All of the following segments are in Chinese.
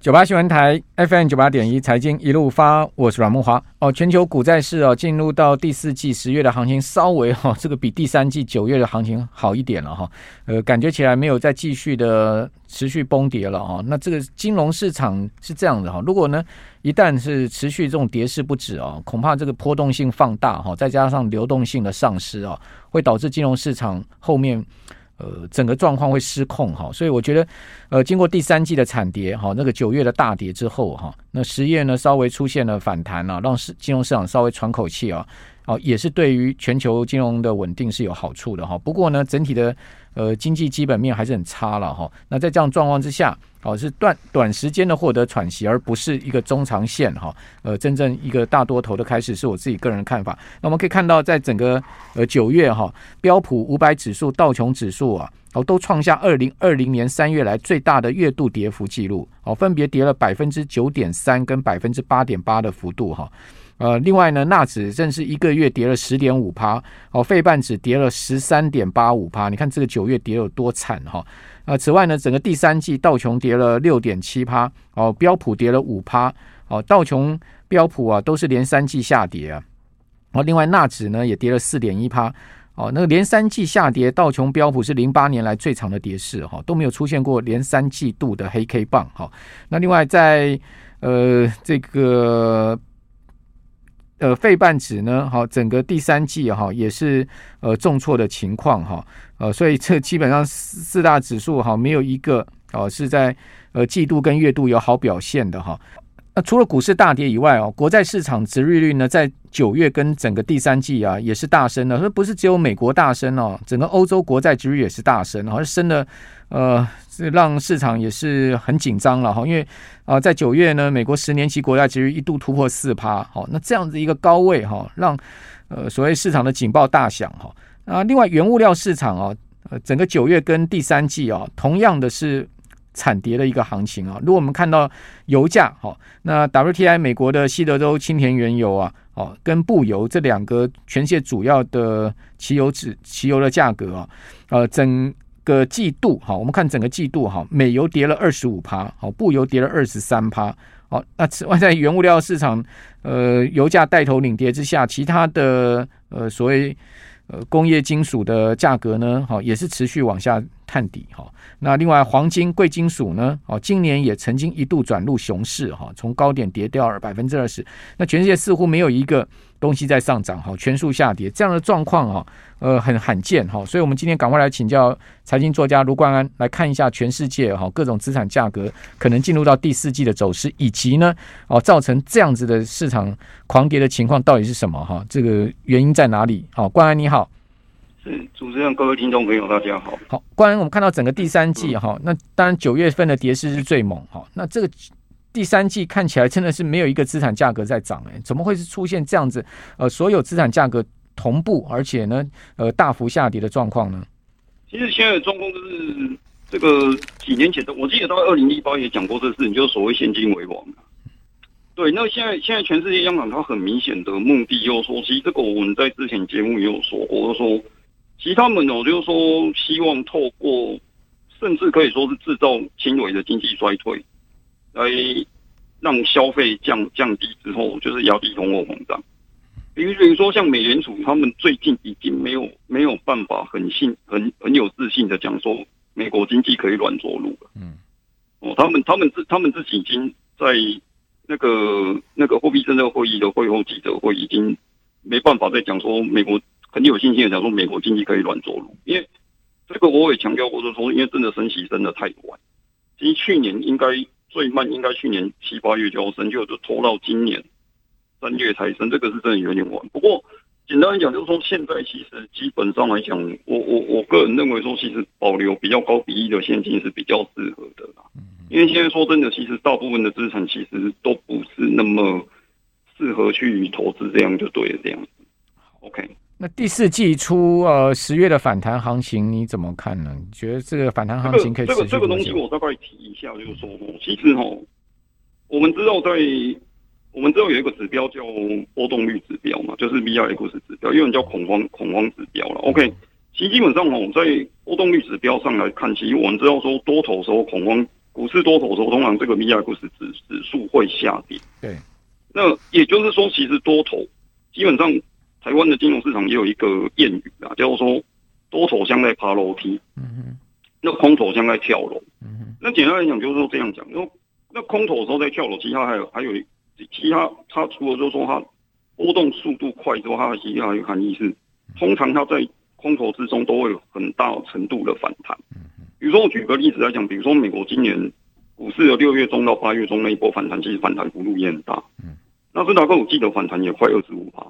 九八新闻台 FM 九八点一财经一路发，我是阮慕驊。哦，全球股债市哦，进入到第四季十月的行情，稍微哈、哦，这个比第三季九月的行情好一点了哈。呃，感觉起来没有再继续的持续崩跌了哈。那这个金融市场是这样的哈，如果呢一旦是持续这种跌势不止啊，恐怕这个波动性放大哈，再加上流动性的丧失啊，会导致金融市场后面。呃，整个状况会失控哈，所以我觉得，呃，经过第三季的惨跌哈，那个九月的大跌之后哈，那十月呢稍微出现了反弹啊，让市金融市场稍微喘口气啊，哦，也是对于全球金融的稳定是有好处的哈。不过呢，整体的呃经济基本面还是很差了哈。那在这样状况之下，哦，是短短时间的获得喘息，而不是一个中长线哈。呃，真正一个大多头的开始，是我自己个人的看法。那我们可以看到，在整个呃九月哈，标普五百指数、道琼指数啊，哦，都创下二零二零年三月来最大的月度跌幅记录，哦，分别跌了百分之九点三跟百分之八点八的幅度哈。呃，另外呢，纳指正是一个月跌了十点五趴，哦，费半指跌了十三点八五趴。你看这个九月跌有多惨哈。呃，此外呢，整个第三季道琼跌了六点七趴，哦，标普跌了五趴，哦，道琼标普啊都是连三季下跌啊，哦，另外纳指呢也跌了四点一趴，哦，那个连三季下跌，道琼标普是零八年来最长的跌势哈，都没有出现过连三季度的黑 K 棒哈。那另外在呃这个呃费半指呢，好，整个第三季哈也是呃重挫的情况哈。呃，所以这基本上四大指数哈，没有一个哦是在呃季度跟月度有好表现的哈。除了股市大跌以外哦，国债市场殖利率呢，在九月跟整个第三季啊也是大升的。说不是只有美国大升哦，整个欧洲国债殖利率也是大升，好像升的呃是让市场也是很紧张了哈。因为啊，在九月呢，美国十年期国债殖利率一度突破四趴，好，那这样子一个高位哈，让呃所谓市场的警报大响哈。啊，另外原物料市场啊，呃，整个九月跟第三季啊，同样的是惨跌的一个行情啊。如果我们看到油价，好，那 WTI 美国的西德州青田原油啊，哦，跟布油这两个全世界主要的汽油指汽油的价格啊，呃，整个季度哈，我们看整个季度哈，美油跌了二十五趴，好，布油跌了二十三趴，好，那此 外在原物料市场，呃，油价带头领跌之下，其他的呃所谓。呃，工业金属的价格呢，好，也是持续往下探底哈。那另外，黄金、贵金属呢，哦，今年也曾经一度转入熊市哈，从高点跌掉了百分之二十。那全世界似乎没有一个东西在上涨哈，全数下跌，这样的状况哈，呃，很罕见哈。所以我们今天赶快来请教财经作家卢冠安，来看一下全世界哈各种资产价格可能进入到第四季的走势，以及呢，哦，造成这样子的市场狂跌的情况到底是什么哈？这个原因在哪里？好，冠安你好。是主持人，各位听众朋友，大家好。好，关于我们看到整个第三季哈，那当然九月份的跌势是最猛哈。那这个第三季看起来真的是没有一个资产价格在涨哎，怎么会是出现这样子？呃，所有资产价格同步，而且呢，呃，大幅下跌的状况呢？其实现在的状况就是这个几年前的，我记得到二零一八也讲过这事情，就是所谓现金为王。对，那现在现在全世界央行它很明显的目的，就是说，其实这个我们在之前节目也有说过，就是说。其实他们呢，就是说希望透过，甚至可以说是制造轻微的经济衰退，来让消费降降低之后，就是压低通货膨胀。比如比如说像美联储，他们最近已经没有没有办法很信很很有自信的讲说美国经济可以软着陆了。嗯，哦，他们他们自他们自己已经在那个那个货币政策会议的会后记者会已经没办法再讲说美国。很有信心的讲说，美国经济可以软着陆，因为这个我也强调过，就是说，因为真的升息升的太晚，其实去年应该最慢，应该去年七八月就要升，就就拖到今年三月才生，这个是真的有点晚。不过简单来讲，就是说现在其实基本上来讲，我我我个人认为说，其实保留比较高比例的现金是比较适合的啦。因为现在说真的，其实大部分的资产其实都不是那么适合去投资，这样就对了，这样子。OK。那第四季初呃十月的反弹行情你怎么看呢？你觉得这个反弹行情可以？这个这个东西我大概提一下，就是说，其实哈，我们知道在我们知道有一个指标叫波动率指标嘛，就是 VIX 指标，有人叫恐慌恐慌指标了。OK，其实基本上哦，在波动率指标上来看，其实我们知道说多头时候恐慌股市多头的时候，通常这个 VIX 指指数会下跌。对，那也就是说，其实多头基本上台湾的金融市场也有一个谚语啊，叫做说多头像在爬楼梯，嗯哼，那空头像在跳楼，嗯哼。那简单来讲，就是说这样讲，那那空头的时候在跳楼，其他还有还有其他，它除了就是说它波动速度快之外，它的其他还有含义是，通常它在空头之中都会有很大程度的反弹。比如说，我举个例子来讲，比如说美国今年股市的六月中到八月中那一波反弹，其实反弹幅度也很大。嗯，纳斯达克我记得反弹也快二十五趴。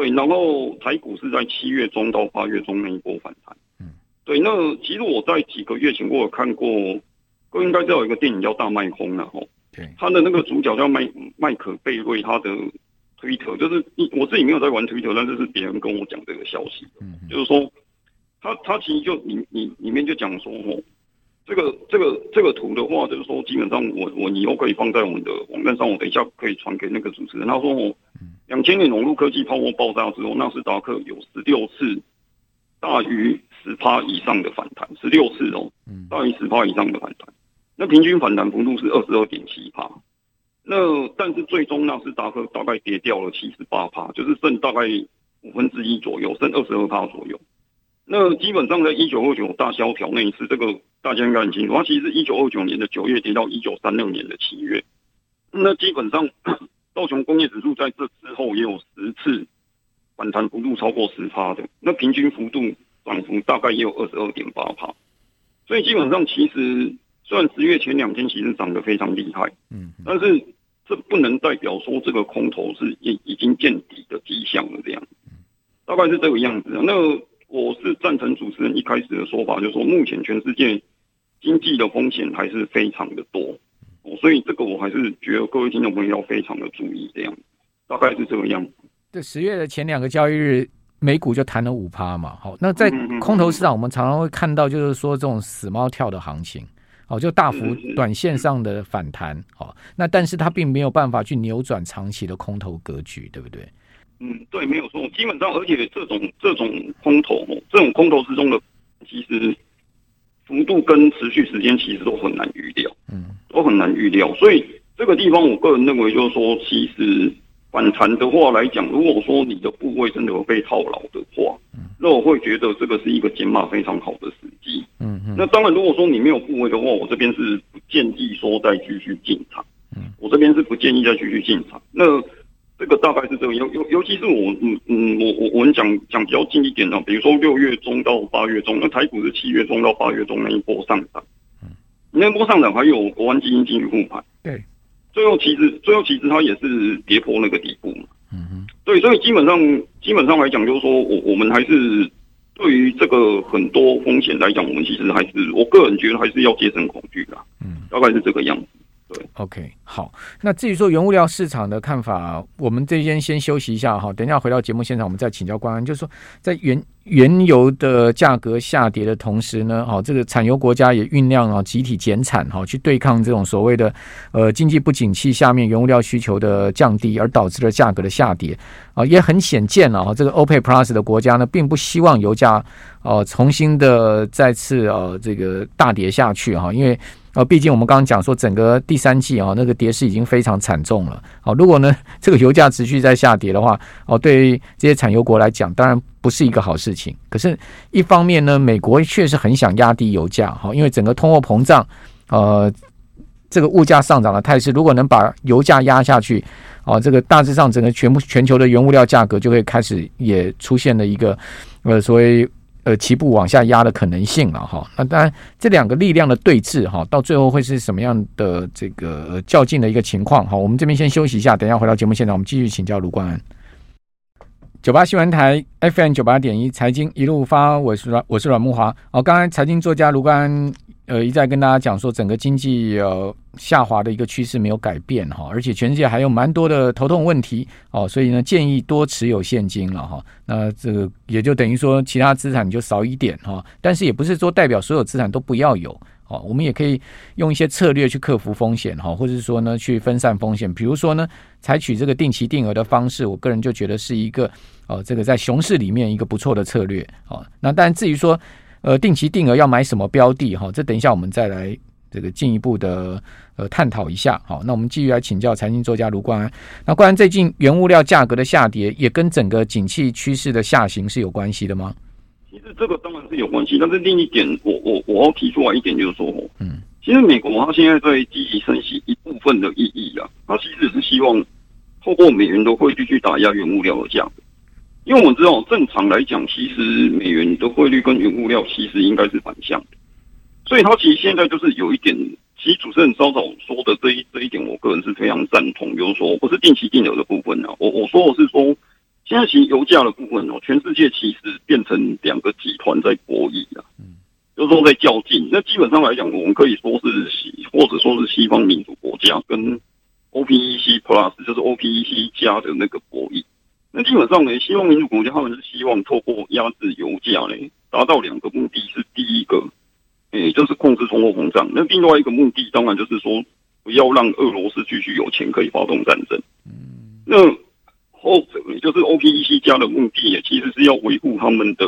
对，然后台股是在七月中到八月中那一波反弹。嗯，对，那其实我在几个月前我有看过，各位应该知道有一个电影叫《大麦空》然后对，他的那个主角叫麦麦可贝瑞，他的推特就是我自己没有在玩推特，但是是别人跟我讲这个消息。嗯，就是说。他他其实就里里里面就讲说哦，这个这个这个图的话，就是说基本上我我以后可以放在我们的网站上，我等一下可以传给那个主持人。他说哦，两千年网络科技泡沫爆炸之后，纳斯达克有十六次大于十趴以上的反弹，十六次哦，大于十趴以上的反弹，那平均反弹幅度是二十二点七趴。那但是最终纳斯达克大概跌掉了七十八趴，就是剩大概五分之一左右，剩二十二趴左右。那基本上在一九二九大萧条那一次，这个大家应该很清楚。它其实是一九二九年的九月跌到一九三六年的七月。那基本上道琼工业指数在这之后也有十次反弹幅度超过十趴的，那平均幅度涨幅大概也有二十二点八趴。所以基本上其实虽然十月前两天其实涨得非常厉害，嗯，但是这不能代表说这个空头是已已经见底的迹象了这样，大概是这个样子。那我是赞成主持人一开始的说法，就是说目前全世界经济的风险还是非常的多，所以这个我还是觉得各位听众朋友要非常的注意，这样大概是这个样子。这十月的前两个交易日，美股就弹了五趴嘛。好，那在空头市场，我们常常会看到，就是说这种死猫跳的行情，哦，就大幅短线上的反弹，哦，那但是它并没有办法去扭转长期的空头格局，对不对？嗯，对，没有错。基本上，而且这种这种空头，这种空头之中的，其实幅度跟持续时间其实都很难预料，嗯，都很难预料。所以这个地方，我个人认为就是说，其实反弹的话来讲，如果说你的部位真的有被套牢的话，嗯，那我会觉得这个是一个减码非常好的时机。嗯嗯。那当然，如果说你没有部位的话，我这边是不建议说再继续进场。嗯，我这边是不建议再继续进场。那这个大概是这个，尤尤尤其是我，嗯嗯，我我我们讲讲比较近一点的，比如说六月中到八月中，那台股是七月中到八月中那一波上涨，嗯，那波上涨还有国安基金进去护盘，对，最后其实最后其实它也是跌破那个底部。嘛，嗯哼，对，所以基本上基本上来讲，就是说我我们还是对于这个很多风险来讲，我们其实还是我个人觉得还是要节省恐惧的，嗯，大概是这个样子。，OK，好。那至于说原物料市场的看法，我们这边先休息一下哈。等一下回到节目现场，我们再请教关安。就是说，在原原油的价格下跌的同时呢，哦，这个产油国家也酝酿啊集体减产哈，去对抗这种所谓的呃经济不景气下面原物料需求的降低，而导致了价格的下跌啊，也很显见了哈。这个 OPEC Plus 的国家呢，并不希望油价哦重新的再次呃这个大跌下去哈，因为。啊，毕竟我们刚刚讲说，整个第三季啊，那个跌势已经非常惨重了。好，如果呢 这个油价持续在下跌的话，哦，对于这些产油国来讲，当然不是一个好事情。可是，一方面呢，美国确实很想压低油价，哈，因为整个通货膨胀，呃，这个物价上涨的态势，如果能把油价压下去，哦，这个大致上整个全部全球的原物料价格就会开始也出现了一个呃所谓。呃，齐步往下压的可能性了哈。那当然，这两个力量的对峙哈，到最后会是什么样的这个较劲的一个情况哈？我们这边先休息一下，等一下回到节目现场，我们继续请教卢冠安。九八新闻台 FM 九八点一财经一路发，我是阮，我是阮木华。哦，刚才财经作家卢冠安。呃，一再跟大家讲说，整个经济呃下滑的一个趋势没有改变哈，而且全世界还有蛮多的头痛问题哦，所以呢，建议多持有现金了哈。那这个也就等于说，其他资产就少一点哈，但是也不是说代表所有资产都不要有哦。我们也可以用一些策略去克服风险哈，或者说呢，去分散风险。比如说呢，采取这个定期定额的方式，我个人就觉得是一个哦，这个在熊市里面一个不错的策略哦。那但至于说。呃，定期定额要买什么标的哈？这等一下我们再来这个进一步的呃探讨一下。好，那我们继续来请教财经作家卢冠安。那冠安，最近原物料价格的下跌，也跟整个景气趋势的下行是有关系的吗？其实这个当然是有关系，但是另一点，我我我要提出来一点就是说，嗯，其实美国它现在在积极升息一部分的意义啊，它其实是希望透过美元的汇率去打压原物料的价格，因为我们知道正常来讲，其实美元的汇率跟原物料其实应该是反向的，所以它其实现在就是有一点，其实主持人稍早说的这一这一点，我个人是非常赞同，就是说不是定期定额的部分啊，我我说我是说。现在其实油价的部分哦，全世界其实变成两个集团在博弈啊，嗯，就是说在较劲。那基本上来讲，我们可以说是西，或者说是西方民主国家跟 OPEC Plus，就是 OPEC 加的那个博弈。那基本上呢，西方民主国家他们是希望透过压制油价呢，达到两个目的，是第一个，诶，就是控制通货膨胀。那另外一个目的，当然就是说不要让俄罗斯继续有钱可以发动战争。嗯，那。后者呢，就是 OPEC 加的目的也其实是要维护他们的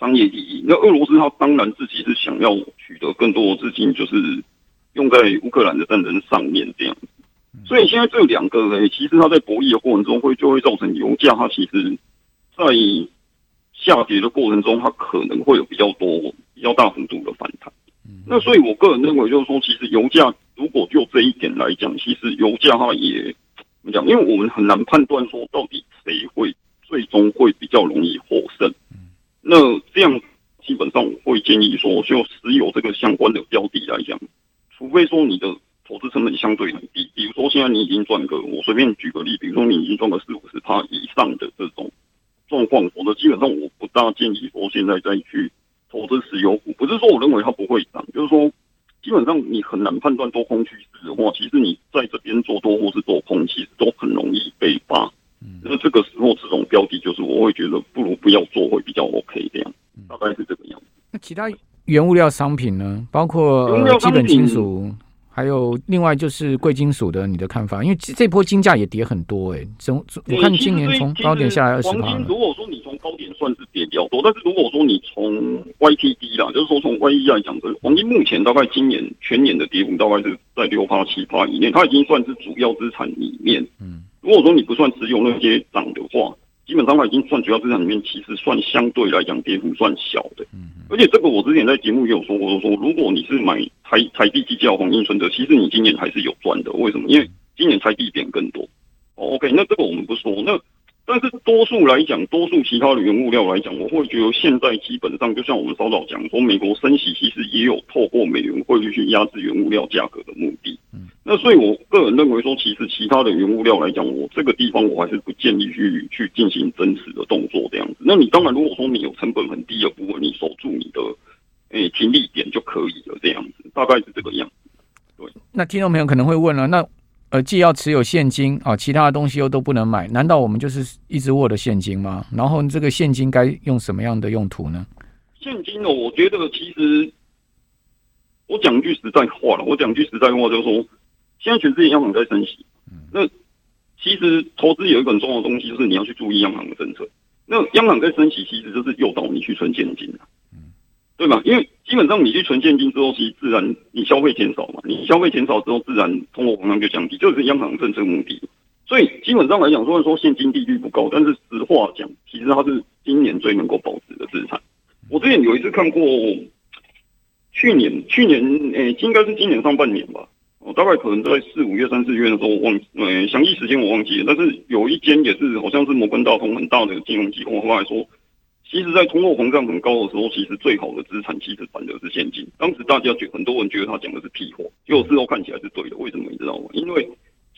商业利益。那俄罗斯他当然自己是想要取得更多的资金，就是用在乌克兰的战争上面这样。所以现在这两个呢，其实它在博弈的过程中会就会造成油价它其实，在下跌的过程中，它可能会有比较多、比较大幅度的反弹。那所以我个人认为，就是说，其实油价如果就这一点来讲，其实油价它也。怎么讲？因为我们很难判断说到底谁会最终会比较容易获胜。那这样基本上我会建议说，就石油这个相关的标的来讲，除非说你的投资成本相对很低，比如说现在你已经赚个，我随便举个例，比如说你已经赚个四五十趴以上的这种状况，否则基本上我不大建议说现在再去投资石油股。不是说我认为它不会涨，就是说。基本上你很难判断多空趋势的话，其实你在这边做多或是做空，其实都很容易被发。嗯，那这个时候这种标的，就是我会觉得不如不要做会比较 OK 这样，大概是这个样子。那其他原物料商品呢？包括基本金属，还有另外就是贵金属的，你的看法？因为这波金价也跌很多哎、欸，从我看今年从高点下来二十趴。如果说你从高点算是跌比较多，但是如果说你从 YTD 啦，就是说从 YE 来讲，的黄金目前大概今年全年的跌幅大概是在六趴七趴以内，它已经算是主要资产里面。嗯，如果说你不算持有那些涨的话，基本上它已经算主要资产里面，其实算相对来讲跌幅算小的。嗯，而且这个我之前在节目也有说过，说如果你是买台台币计价黄金存折，其实你今年还是有赚的。为什么？因为今年台币贬更多。哦 OK，那这个我们不说那。但是多数来讲，多数其他的原物料来讲，我会觉得现在基本上就像我们稍早讲说，美国升息其实也有透过美元汇率去压制原物料价格的目的。嗯，那所以我个人认为说，其实其他的原物料来讲，我这个地方我还是不建议去去进行增持的动作这样子。那你当然如果说你有成本很低的部分，你守住你的诶停利点就可以了这样子，大概是这个样子。对，那听众朋友可能会问了，那。呃，既要持有现金啊，其他的东西又都不能买，难道我们就是一直握着现金吗？然后这个现金该用什么样的用途呢？现金呢，我觉得其实我讲句实在话了，我讲句实在话就是说，现在全世界央行在升息，那其实投资有一个很重要的东西，就是你要去注意央行的政策。那央行在升息，其实就是诱导你去存现金。对吧？因为基本上你去存现金之后，其实自然你消费减少嘛，你消费减少之后，自然通货膨胀就降低，就是央行政策目的。所以基本上来讲，虽然说现金利率不高，但是实话讲，其实它是今年最能够保值的资产。我之前有一次看过，去年去年诶、欸，应该是今年上半年吧，我大概可能在四五月、三四月的时候，我忘呃详细时间我忘记了，但是有一间也是好像是摩根大通很大的金融机构后来说。其实，在通货膨胀很高的时候，其实最好的资产其实反而是现金。当时大家觉很多人觉得他讲的是屁话，结果事后看起来是对的。为什么你知道吗？因为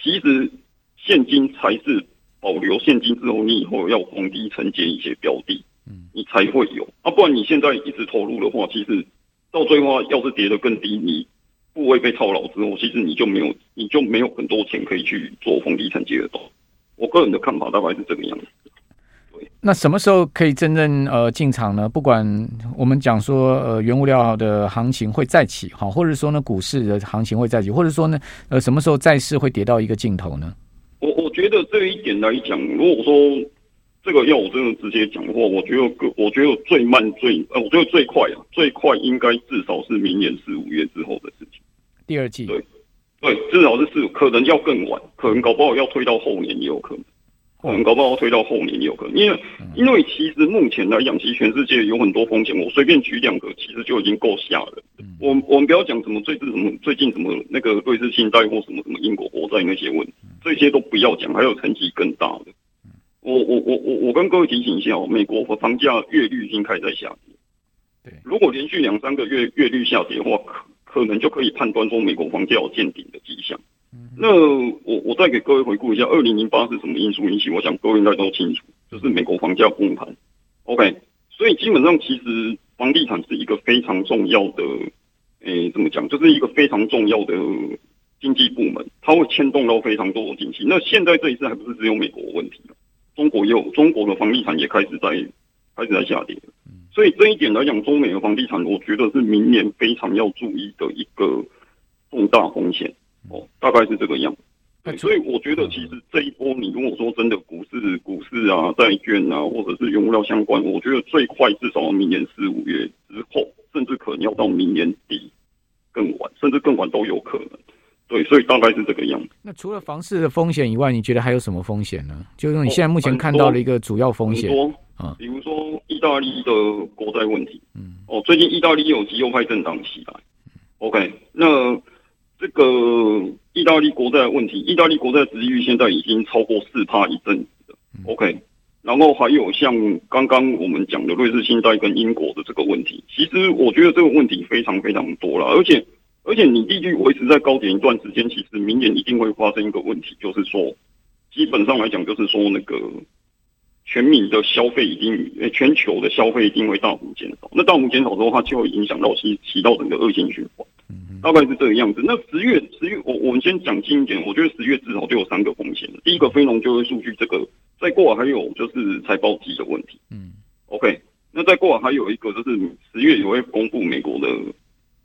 其实现金才是保留现金之后，你以后要逢低承接一些标的，嗯，你才会有。啊，不然你现在一直投入的话，其实到最后要是跌得更低，你部位被套牢之后，其实你就没有，你就没有很多钱可以去做房地产接的动。我个人的看法大概是这个样子。那什么时候可以真正呃进场呢？不管我们讲说呃原物料的行情会再起好，或者说呢股市的行情会再起，或者说呢呃什么时候债市会跌到一个尽头呢？我我觉得这一点来讲，如果说这个要我真的直接讲的话，我觉得个我觉得最慢最呃，我觉得最快啊，最快应该至少是明年四五月之后的事情。第二季。对对，至少是四，可能要更晚，可能搞不好要推到后年也有可能。可能搞不好推到后年也有可能，因为因为其实目前来讲，其实全世界有很多风险。我随便举两个，其实就已经够吓人。我我们不要讲什么最近什么最近什么那个瑞士信贷或什么什么英国国债那些问题，这些都不要讲。还有层级更大的，我我我我我跟各位提醒一下哦，美国和房价月率已经开始在下跌。对，如果连续两三个月月率下跌的话，可可能就可以判断说美国房价有见顶的迹象。那我我再给各位回顾一下，二零零八是什么因素引起？我想各位应该都清楚，就是美国房价崩盘。OK，所以基本上其实房地产是一个非常重要的，诶、欸，怎么讲？就是一个非常重要的经济部门，它会牵动到非常多的经济。那现在这一次还不是只有美国问题，中国也有，中国的房地产也开始在开始在下跌。所以这一点来讲，中美的房地产，我觉得是明年非常要注意的一个重大风险。哦，大概是这个样子。对，所以我觉得其实这一波，你如果说真的股市、股市啊、债券啊，或者是原物料相关，我觉得最快至少明年四五月之后，甚至可能要到明年底更晚，甚至更晚都有可能。对，所以大概是这个样子。那除了房市的风险以外，你觉得还有什么风险呢？就是你现在目前看到的一个主要风险啊，比如说意大利的国债问题。嗯，哦，最近意大利有极右派政党起来。OK，那。这个意大利国债的问题，意大利国债殖利率现在已经超过四帕一阵子了。OK，然后还有像刚刚我们讲的瑞士信贷跟英国的这个问题，其实我觉得这个问题非常非常多了，而且而且你利率维持在高点一段时间，其实明年一定会发生一个问题，就是说基本上来讲，就是说那个全民的消费一定，全球的消费一定会大幅减少。那大幅减少之后，它就会影响到其起到整个恶性循环。大概是这个样子。那十月，十月，我我们先讲近一点。我觉得十月至少就有三个风险。第一个，非农就业数据，这个再过来还有就是财报季的问题。嗯，OK。那再过来还有一个就是十月也会公布美国的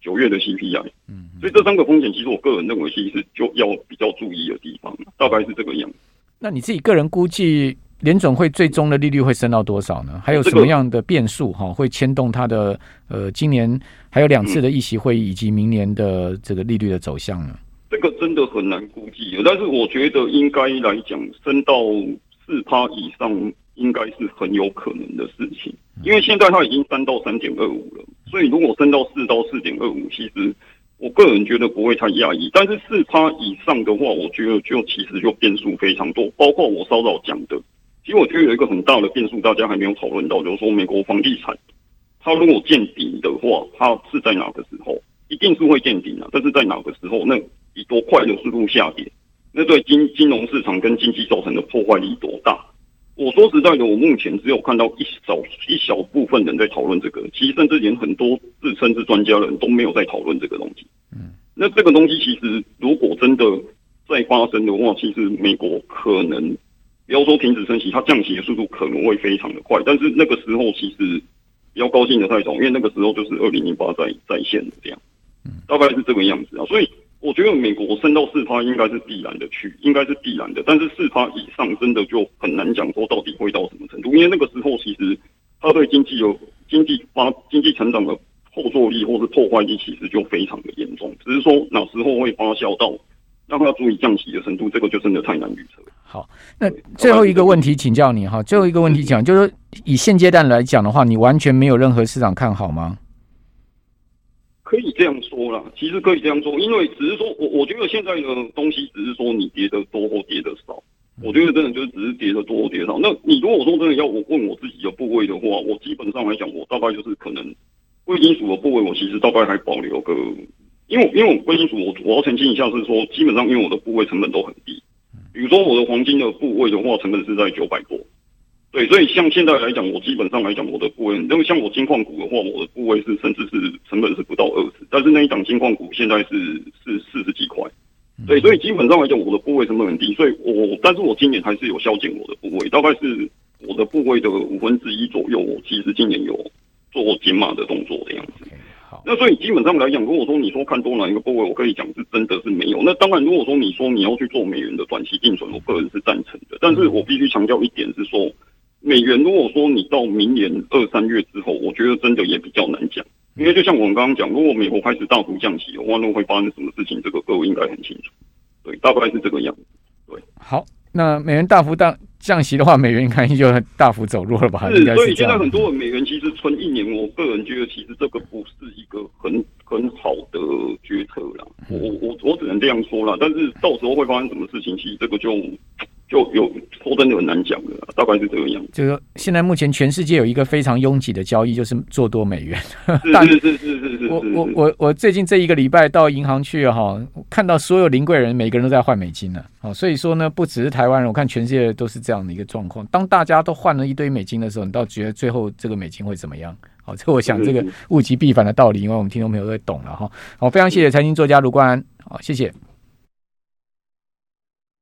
九月的 CPI。嗯，所以这三个风险，其实我个人认为其实就要比较注意的地方。大概是这个样子。那你自己个人估计？联总会最终的利率会升到多少呢？还有什么样的变数哈，会牵动它的呃，今年还有两次的议席会议，以及明年的这个利率的走向呢？这个真的很难估计，但是我觉得应该来讲，升到四趴以上，应该是很有可能的事情。因为现在它已经升到三点二五了，所以如果升到四到四点二五，其实我个人觉得不会太讶异。但是四趴以上的话，我觉得就其实就变数非常多，包括我稍早讲的。其实我觉得有一个很大的变数，大家还没有讨论到，就是说美国房地产，它如果见顶的话，它是在哪个时候？一定是会见顶啊，但是在哪个时候？那以多快的速度下跌？那对金金融市场跟经济造成的破坏力多大？我说实在的，我目前只有看到一小一小部分人在讨论这个，其实甚至连很多自称是专家的人都没有在讨论这个东西。嗯，那这个东西其实如果真的再发生的话，其实美国可能。不要说停止升息，它降息的速度可能会非常的快，但是那个时候其实不要高兴的太早，因为那个时候就是二零零八在在线的这样，大概是这个样子啊。所以我觉得美国升到四趴应该是必然的去，应该是必然的。但是四趴以上真的就很难讲说到底会到什么程度，因为那个时候其实它对经济有经济发经济成长的后坐力或是破坏力其实就非常的严重，只是说哪时候会发酵到让它足以降息的程度，这个就真的太难预测。好，那最后一个问题请教你哈，最后一个问题讲，就是以现阶段来讲的话，你完全没有任何市场看好吗？可以这样说啦，其实可以这样说，因为只是说我我觉得现在的东西只是说你跌的多或跌的少，我觉得真的就是只是跌的多或跌的少。那你如果说真的要我问我自己的部位的话，我基本上来讲，我大概就是可能贵金属的部位，我其实大概还保留个，因为因为我贵金属，我我要澄清一下是说，基本上因为我的部位成本都很低。比如说我的黄金的部位的话，成本是在九百多，对，所以像现在来讲，我基本上来讲，我的部位，因为像我金矿股的话，我的部位是甚至是成本是不到二十，但是那一档金矿股现在是是四十几块，对，所以基本上来讲，我的部位成本很低，所以我，但是我今年还是有削减我的部位，大概是我的部位的五分之一左右，我其实今年有做减码的动作的样子。那所以基本上来讲，如果说你说看多哪一个部位，我可以讲是真的是没有。那当然，如果说你说你要去做美元的短期定存，我个人是赞成的。但是我必须强调一点是说，美元如果说你到明年二三月之后，我觉得真的也比较难讲，因为就像我们刚刚讲，如果美国开始大幅降息，万一会发生什么事情，这个各位应该很清楚。对，大概是这个样子。对，好，那美元大幅大降息的话，美元应该就大幅走弱了吧？是，所以现在很多美元其实存一年，我个人觉得其实这个不是一个很很好的决策啦。我我我只能这样说啦，但是到时候会发生什么事情，其实这个就。就有说真的很难讲的，大概是这个样子。就是说，现在目前全世界有一个非常拥挤的交易，就是做多美元。是是是是是是。我我我我最近这一个礼拜到银行去哈，看到所有临柜人每个人都在换美金呢。哦，所以说呢，不只是台湾人，我看全世界都是这样的一个状况。当大家都换了一堆美金的时候，你倒觉得最后这个美金会怎么样？好，这我想这个物极必反的道理，因为我们听众朋友都懂了哈。好，非常谢谢财经作家卢冠安，好，谢谢。